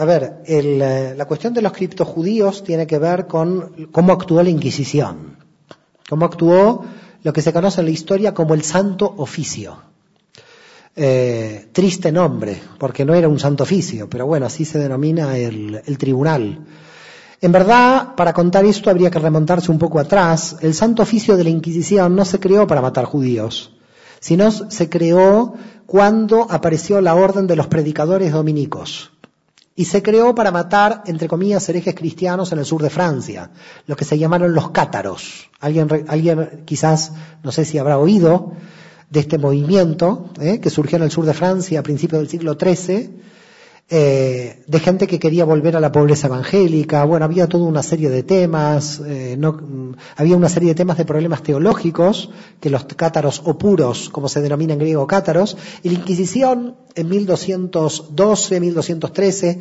a ver, el, la cuestión de los criptojudíos tiene que ver con cómo actuó la Inquisición, cómo actuó lo que se conoce en la historia como el Santo Oficio. Eh, triste nombre, porque no era un santo oficio, pero bueno, así se denomina el tribunal. En verdad, para contar esto habría que remontarse un poco atrás. El santo oficio de la Inquisición no se creó para matar judíos, sino se creó cuando apareció la orden de los predicadores dominicos. Y se creó para matar, entre comillas, herejes cristianos en el sur de Francia, lo que se llamaron los cátaros. Alguien, alguien quizás, no sé si habrá oído, de este movimiento ¿eh? que surgió en el sur de Francia a principios del siglo XIII, eh, de gente que quería volver a la pobreza evangélica. Bueno, había toda una serie de temas, eh, no, había una serie de temas de problemas teológicos que los cátaros o puros, como se denomina en griego cátaros, y la Inquisición en 1212, 1213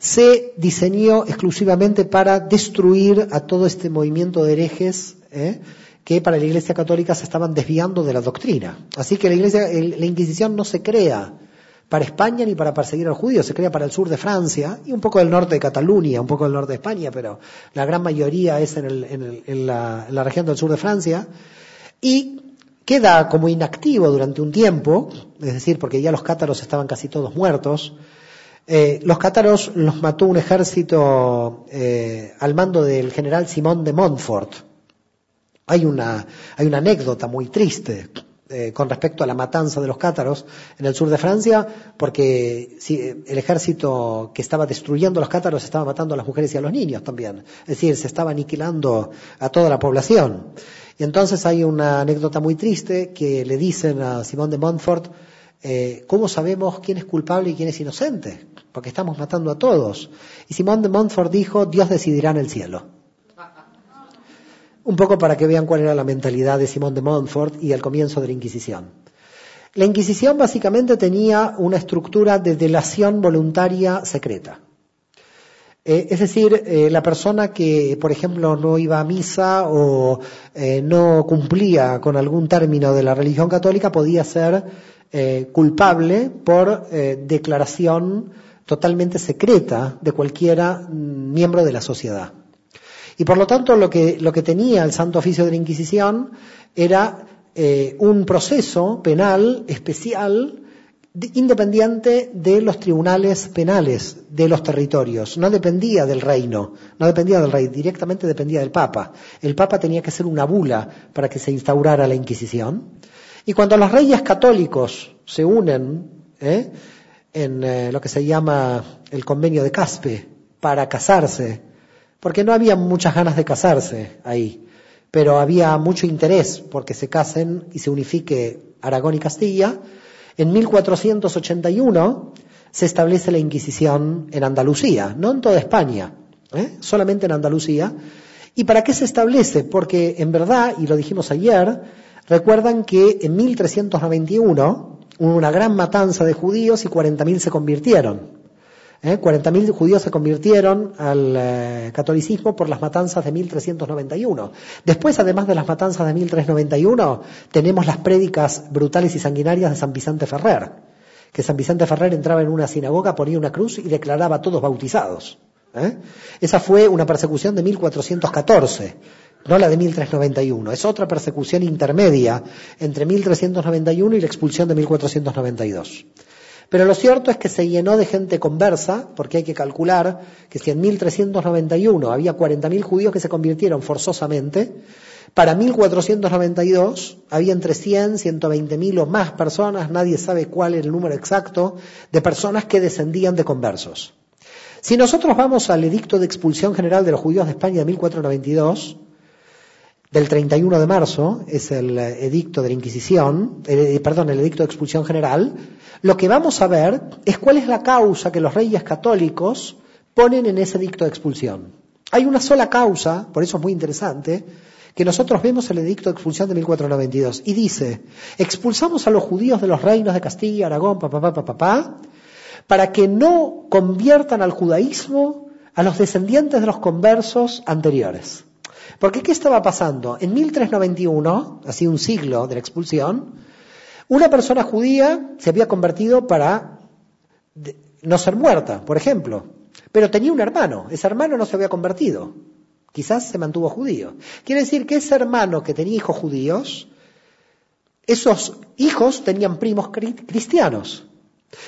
se diseñó exclusivamente para destruir a todo este movimiento de herejes. ¿eh? que para la Iglesia Católica se estaban desviando de la doctrina. Así que la Iglesia, la Inquisición no se crea para España ni para perseguir a los judíos, se crea para el sur de Francia y un poco del norte de Cataluña, un poco del norte de España, pero la gran mayoría es en, la, región del sur de Francia. Y queda como inactivo durante un tiempo, es decir, porque ya los cátaros estaban casi todos muertos. Eh, los cátaros los mató un ejército eh, al mando del general Simón de Montfort, hay una, hay una anécdota muy triste eh, con respecto a la matanza de los cátaros en el sur de Francia, porque el ejército que estaba destruyendo a los cátaros estaba matando a las mujeres y a los niños también. Es decir, se estaba aniquilando a toda la población. Y entonces hay una anécdota muy triste que le dicen a Simón de Montfort, eh, ¿cómo sabemos quién es culpable y quién es inocente? Porque estamos matando a todos. Y Simón de Montfort dijo, Dios decidirá en el cielo un poco para que vean cuál era la mentalidad de Simón de Montfort y el comienzo de la Inquisición. La Inquisición básicamente tenía una estructura de delación voluntaria secreta. Eh, es decir, eh, la persona que, por ejemplo, no iba a misa o eh, no cumplía con algún término de la religión católica podía ser culpable por declaración totalmente secreta de cualquiera mm, miembro de la sociedad. Y por lo tanto lo que, lo que tenía el Santo Oficio de la Inquisición era eh, un proceso penal especial independiente de los tribunales penales de los territorios. No dependía del reino, no dependía del rey, directamente dependía del Papa. El Papa tenía que ser una bula para que se instaurara la Inquisición. Y cuando los reyes católicos se unen ¿eh? en eh, lo que se llama el convenio de Caspe para casarse porque no había muchas ganas de casarse ahí, pero había mucho interés porque se casen y se unifique Aragón y Castilla. En 1481 se establece la Inquisición en Andalucía, no en toda España, ¿eh? solamente en Andalucía. ¿Y para qué se establece? Porque en verdad, y lo dijimos ayer, recuerdan que en 1391 hubo una gran matanza de judíos y 40.000 se convirtieron. ¿Eh? 40.000 judíos se convirtieron al eh, catolicismo por las matanzas de 1391. Después, además de las matanzas de 1391, tenemos las prédicas brutales y sanguinarias de San Vicente Ferrer, que San Vicente Ferrer entraba en una sinagoga, ponía una cruz y declaraba a todos bautizados. ¿eh? Esa fue una persecución de 1414 no la de 1391. Es otra persecución intermedia entre 1391 y la expulsión de 1492. Pero lo cierto es que se llenó de gente conversa, porque hay que calcular que si en 1391 había 40.000 judíos que se convirtieron forzosamente, para 1492 había entre 100, 120.000 o más personas, nadie sabe cuál era el número exacto, de personas que descendían de conversos. Si nosotros vamos al edicto de expulsión general de los judíos de España de 1492, del 31 de marzo, es el edicto de la Inquisición, eh, perdón, el edicto de expulsión general, lo que vamos a ver es cuál es la causa que los reyes católicos ponen en ese edicto de expulsión. Hay una sola causa, por eso es muy interesante, que nosotros vemos el edicto de expulsión de 1492 y dice, expulsamos a los judíos de los reinos de Castilla, Aragón, papá, papá, papá, para que no conviertan al judaísmo a los descendientes de los conversos anteriores. Porque ¿qué estaba pasando? En 1391, así un siglo de la expulsión, una persona judía se había convertido para no ser muerta, por ejemplo. Pero tenía un hermano, ese hermano no se había convertido, quizás se mantuvo judío. Quiere decir que ese hermano que tenía hijos judíos, esos hijos tenían primos cristianos.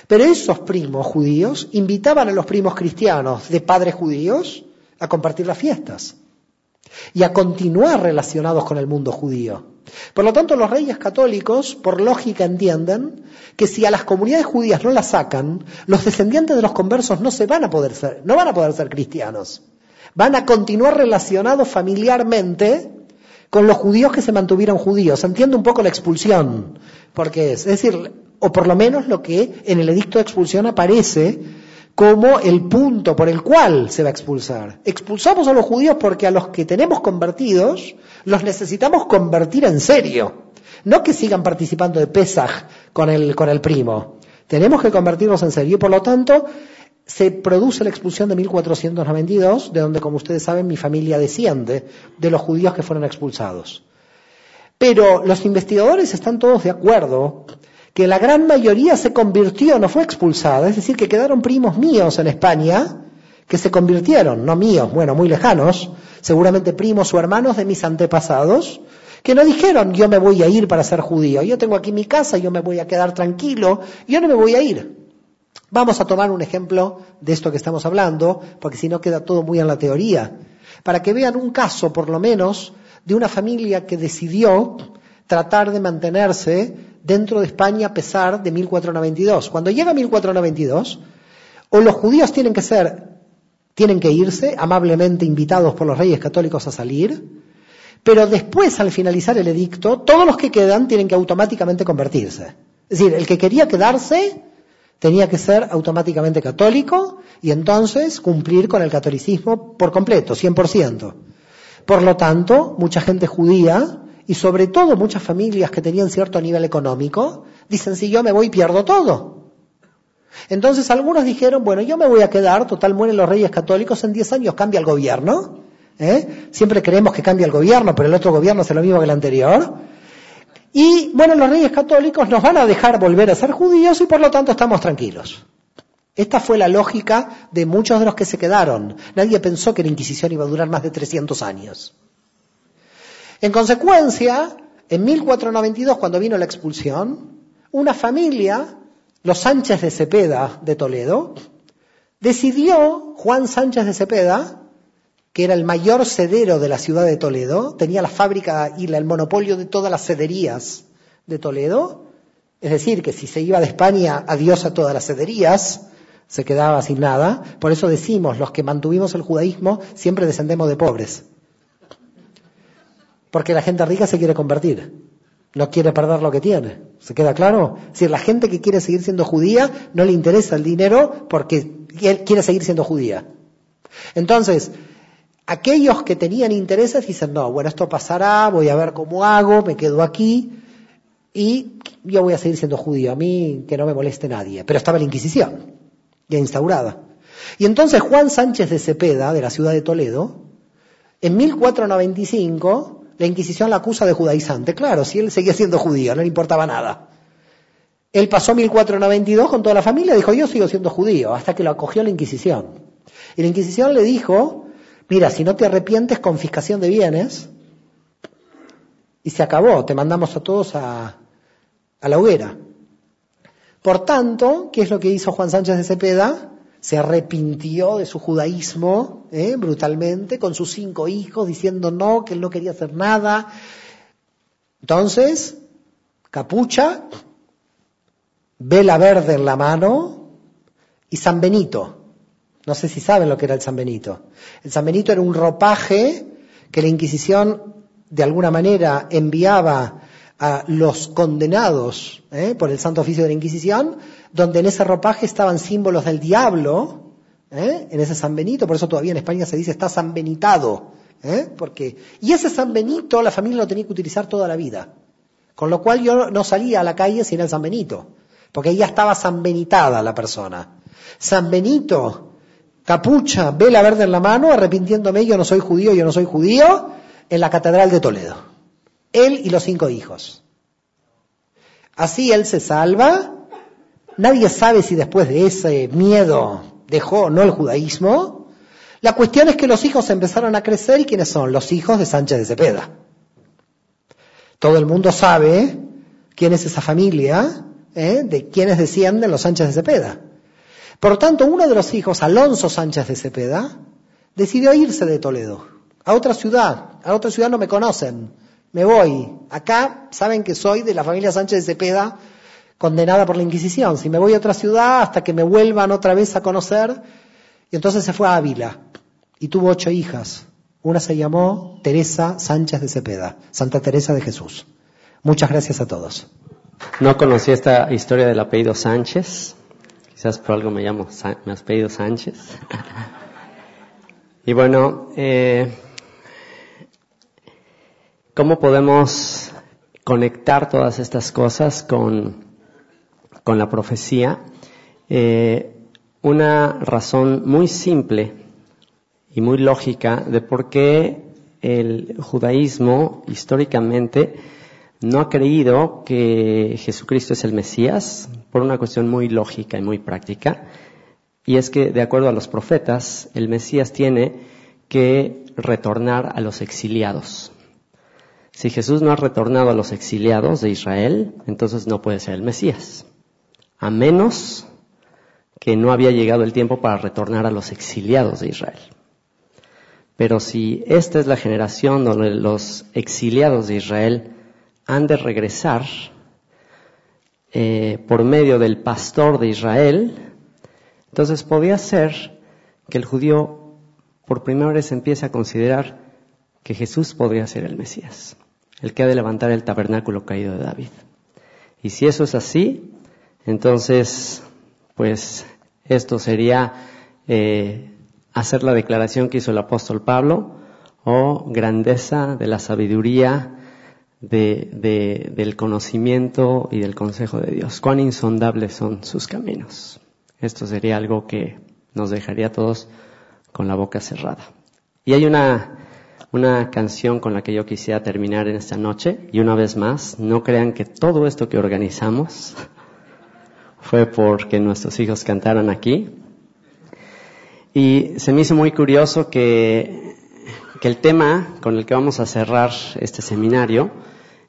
Pero esos primos judíos invitaban a los primos cristianos de padres judíos a compartir las fiestas y a continuar relacionados con el mundo judío. Por lo tanto, los reyes católicos, por lógica, entienden que si a las comunidades judías no las sacan, los descendientes de los conversos no se van a poder ser, no van a poder ser cristianos. Van a continuar relacionados familiarmente con los judíos que se mantuvieron judíos. Entiende un poco la expulsión, porque es decir, o por lo menos lo que en el edicto de expulsión aparece como el punto por el cual se va a expulsar. Expulsamos a los judíos porque a los que tenemos convertidos los necesitamos convertir en serio. No que sigan participando de Pesaj con el, con el primo. Tenemos que convertirlos en serio y por lo tanto se produce la expulsión de 1492, de donde, como ustedes saben, mi familia desciende de los judíos que fueron expulsados. Pero los investigadores están todos de acuerdo que la gran mayoría se convirtió, no fue expulsada, es decir, que quedaron primos míos en España que se convirtieron, no míos, bueno, muy lejanos, seguramente primos o hermanos de mis antepasados, que no dijeron yo me voy a ir para ser judío, yo tengo aquí mi casa, yo me voy a quedar tranquilo, yo no me voy a ir. Vamos a tomar un ejemplo de esto que estamos hablando, porque si no queda todo muy en la teoría, para que vean un caso, por lo menos, de una familia que decidió tratar de mantenerse dentro de España a pesar de 1492. Cuando llega 1492, o los judíos tienen que ser, tienen que irse, amablemente invitados por los reyes católicos a salir, pero después, al finalizar el edicto, todos los que quedan tienen que automáticamente convertirse. Es decir, el que quería quedarse tenía que ser automáticamente católico y entonces cumplir con el catolicismo por completo, 100%. Por lo tanto, mucha gente judía y sobre todo muchas familias que tenían cierto nivel económico, dicen, si yo me voy pierdo todo. Entonces algunos dijeron, bueno, yo me voy a quedar, total mueren los reyes católicos, en 10 años cambia el gobierno. ¿eh? Siempre creemos que cambia el gobierno, pero el otro gobierno hace lo mismo que el anterior. Y bueno, los reyes católicos nos van a dejar volver a ser judíos y por lo tanto estamos tranquilos. Esta fue la lógica de muchos de los que se quedaron. Nadie pensó que la Inquisición iba a durar más de 300 años. En consecuencia, en 1492, cuando vino la expulsión, una familia, los Sánchez de Cepeda de Toledo, decidió, Juan Sánchez de Cepeda, que era el mayor cedero de la ciudad de Toledo, tenía la fábrica y el monopolio de todas las cederías de Toledo, es decir, que si se iba de España, adiós a todas las cederías, se quedaba sin nada. Por eso decimos, los que mantuvimos el judaísmo, siempre descendemos de pobres. Porque la gente rica se quiere convertir. No quiere perder lo que tiene. ¿Se queda claro? Es la gente que quiere seguir siendo judía no le interesa el dinero porque quiere seguir siendo judía. Entonces, aquellos que tenían intereses dicen, no, bueno, esto pasará, voy a ver cómo hago, me quedo aquí y yo voy a seguir siendo judío. A mí que no me moleste nadie. Pero estaba la Inquisición, ya instaurada. Y entonces Juan Sánchez de Cepeda, de la ciudad de Toledo, en 1495, la Inquisición la acusa de judaizante. Claro, si él seguía siendo judío, no le importaba nada. Él pasó 1492 con toda la familia dijo, yo sigo siendo judío, hasta que lo acogió la Inquisición. Y la Inquisición le dijo, mira, si no te arrepientes, confiscación de bienes. Y se acabó, te mandamos a todos a, a la hoguera. Por tanto, ¿qué es lo que hizo Juan Sánchez de Cepeda? Se arrepintió de su judaísmo ¿eh? brutalmente con sus cinco hijos diciendo no, que él no quería hacer nada. Entonces, capucha, vela verde en la mano y San Benito. No sé si saben lo que era el San Benito. El San Benito era un ropaje que la Inquisición de alguna manera enviaba a los condenados ¿eh? por el Santo Oficio de la Inquisición donde en ese ropaje estaban símbolos del diablo, ¿eh? en ese San Benito, por eso todavía en España se dice está San Benitado, ¿eh? porque y ese San Benito la familia lo tenía que utilizar toda la vida, con lo cual yo no salía a la calle sin el San Benito, porque ya estaba San Benitada la persona. San Benito, capucha, vela verde en la mano, arrepintiéndome, yo no soy judío, yo no soy judío, en la Catedral de Toledo. Él y los cinco hijos. Así él se salva Nadie sabe si después de ese miedo dejó no el judaísmo. La cuestión es que los hijos empezaron a crecer y quiénes son los hijos de Sánchez de Cepeda. Todo el mundo sabe quién es esa familia, ¿eh? de quiénes descienden los Sánchez de Cepeda. Por tanto, uno de los hijos, Alonso Sánchez de Cepeda, decidió irse de Toledo a otra ciudad. A otra ciudad no me conocen. Me voy. Acá saben que soy de la familia Sánchez de Cepeda, condenada por la Inquisición. Si me voy a otra ciudad hasta que me vuelvan otra vez a conocer. Y entonces se fue a Ávila y tuvo ocho hijas. Una se llamó Teresa Sánchez de Cepeda, Santa Teresa de Jesús. Muchas gracias a todos. No conocí esta historia del apellido Sánchez. Quizás por algo me llamo, mi apellido Sánchez. y bueno, eh, ¿cómo podemos conectar todas estas cosas con con la profecía, eh, una razón muy simple y muy lógica de por qué el judaísmo históricamente no ha creído que Jesucristo es el Mesías, por una cuestión muy lógica y muy práctica, y es que, de acuerdo a los profetas, el Mesías tiene que retornar a los exiliados. Si Jesús no ha retornado a los exiliados de Israel, entonces no puede ser el Mesías a menos que no había llegado el tiempo para retornar a los exiliados de Israel. Pero si esta es la generación donde los exiliados de Israel han de regresar eh, por medio del pastor de Israel, entonces podría ser que el judío por primera vez empiece a considerar que Jesús podría ser el Mesías, el que ha de levantar el tabernáculo caído de David. Y si eso es así, entonces, pues esto sería eh, hacer la declaración que hizo el apóstol Pablo, o oh, grandeza de la sabiduría, del conocimiento y del consejo de Dios. Cuán insondables son sus caminos. Esto sería algo que nos dejaría a todos con la boca cerrada. Y hay una, una canción con la que yo quisiera terminar en esta noche, y una vez más, no crean que todo esto que organizamos fue porque nuestros hijos cantaron aquí. Y se me hizo muy curioso que, que el tema con el que vamos a cerrar este seminario,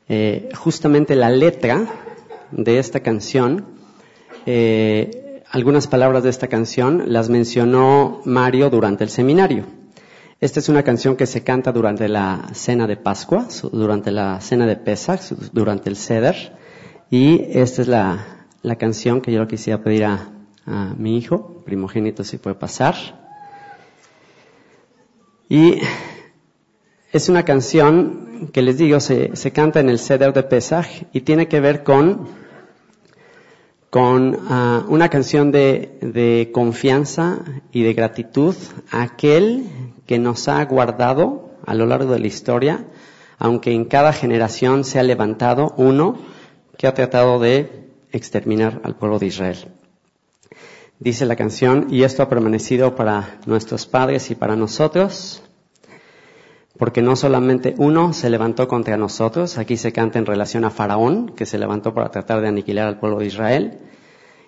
eh, justamente la letra de esta canción, eh, algunas palabras de esta canción las mencionó Mario durante el seminario. Esta es una canción que se canta durante la cena de Pascua, durante la cena de Pesach, durante el Seder, y esta es la, la canción que yo quisiera pedir a, mi hijo, primogénito, si puede pasar. Y es una canción que les digo, se, canta en el Seder de Pesach y tiene que ver con, con ah, una canción de, de confianza y de gratitud a aquel que nos ha guardado a lo largo de la historia, aunque en cada generación se ha levantado uno que ha tratado de exterminar al pueblo de Israel. Dice la canción, y esto ha permanecido para nuestros padres y para nosotros, porque no solamente uno se levantó contra nosotros, aquí se canta en relación a Faraón, que se levantó para tratar de aniquilar al pueblo de Israel,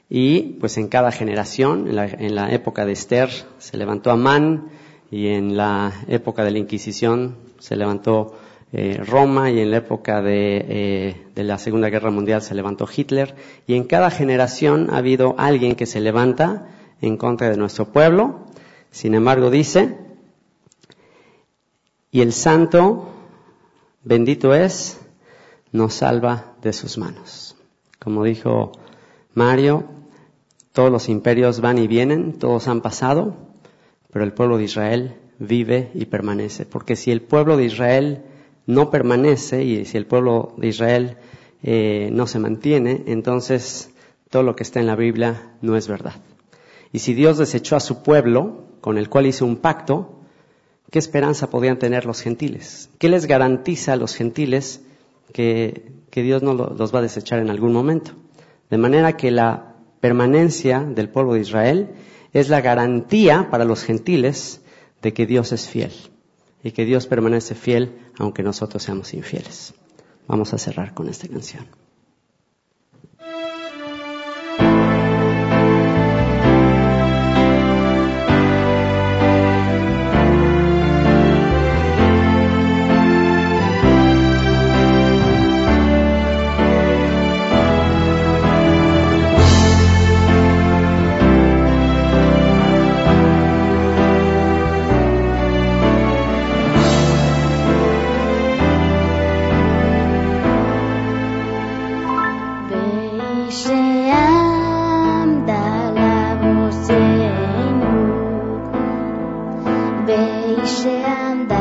y pues en cada generación, en la, época de Esther se levantó Amán, y en la época de la Inquisición se levantó eh, Roma y en la época eh, de, la Segunda Guerra Mundial se levantó Hitler y en cada generación ha habido alguien que se levanta en contra de nuestro pueblo. Sin embargo, dice, y el santo, bendito es, nos salva de sus manos. Como dijo Mario, todos los imperios van y vienen, todos han pasado, pero el pueblo de Israel vive y permanece. Porque si el pueblo de Israel no permanece y si el pueblo de Israel eh, no se mantiene, entonces todo lo que está en la Biblia no es verdad. Y si Dios desechó a su pueblo, con el cual hizo un pacto, ¿qué esperanza podían tener los gentiles? ¿Qué les garantiza a los gentiles que, Dios no los va a desechar en algún momento? De manera que la permanencia del pueblo de Israel es la garantía para los gentiles de que Dios es fiel y que Dios permanece fiel aunque nosotros seamos infieles. Vamos a cerrar con esta canción. Ve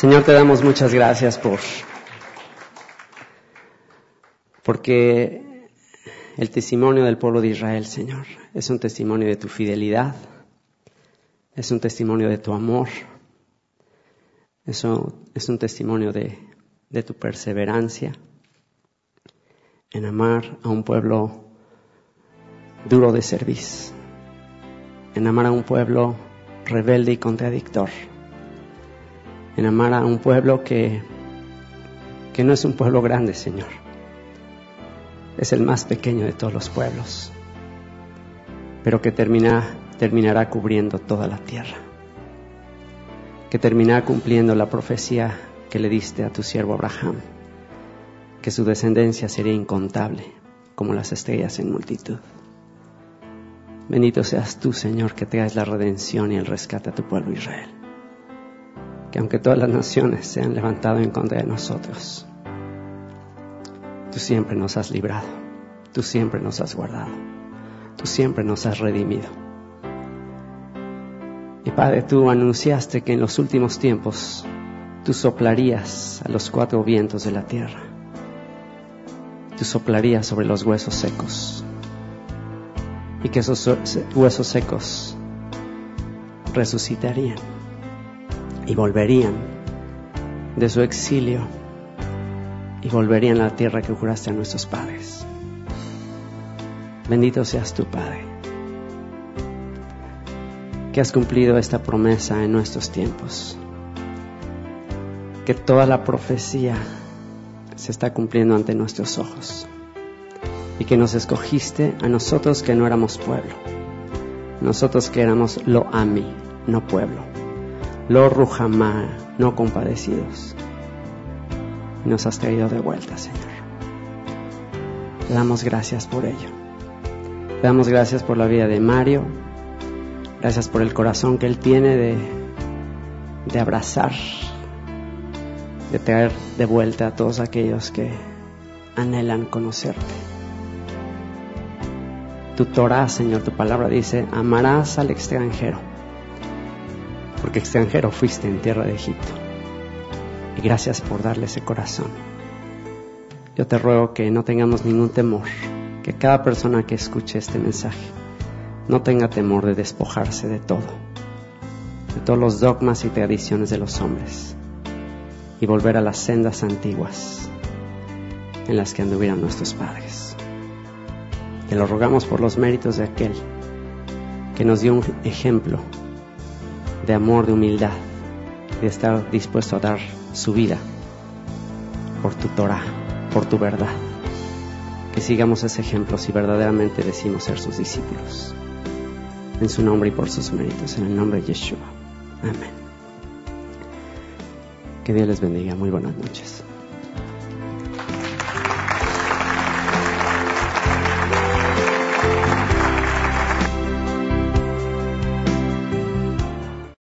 Señor, te damos muchas gracias por porque el testimonio del pueblo de Israel, Señor, es un testimonio de tu fidelidad, es un testimonio de tu amor, eso es un testimonio de, de tu perseverancia en amar a un pueblo duro de servir, en amar a un pueblo rebelde y contradictor, en amar a un pueblo que, que no es un pueblo grande, Señor, es el más pequeño de todos los pueblos, pero que termina, terminará cubriendo toda la tierra, que terminará cumpliendo la profecía que le diste a tu siervo Abraham, que su descendencia sería incontable como las estrellas en multitud. Bendito seas tú, Señor, que traes la redención y el rescate a tu pueblo Israel. Que aunque todas las naciones se han levantado en contra de nosotros, tú siempre nos has librado, tú siempre nos has guardado, tú siempre nos has redimido. Y Padre, tú anunciaste que en los últimos tiempos tú soplarías a los cuatro vientos de la tierra. Tú soplarías sobre los huesos secos y que esos huesos secos resucitarían y volverían de su exilio y volverían a la tierra que juraste a nuestros padres. Bendito seas tu Padre, que has cumplido esta promesa en nuestros tiempos, que toda la profecía se está cumpliendo ante nuestros ojos y que nos escogiste a nosotros que no éramos pueblo, nosotros que éramos lo ami, no pueblo, lo rujamá, no compadecidos. Nos has traído de vuelta, Señor. Le damos gracias por ello. Le damos gracias por la vida de Mario. Gracias por el corazón que él tiene de, de abrazar, de traer de vuelta a todos aquellos que anhelan conocerte tu Torah, Señor, tu palabra dice, amarás al extranjero, porque extranjero fuiste en tierra de Egipto. Y gracias por darle ese corazón. Yo te ruego que no tengamos ningún temor, que cada persona que escuche este mensaje no tenga temor de despojarse de todo, de todos los dogmas y tradiciones de los hombres, y volver a las sendas antiguas en las que anduvieron nuestros padres. Te lo rogamos por los méritos de aquel que nos dio un ejemplo de amor, de humildad, de estar dispuesto a dar su vida por tu Torah, por tu verdad. Que sigamos ese ejemplo si verdaderamente decimos ser sus discípulos. En su nombre y por sus méritos, en el nombre de Yeshua. Amén. Que Dios les bendiga. Muy buenas noches.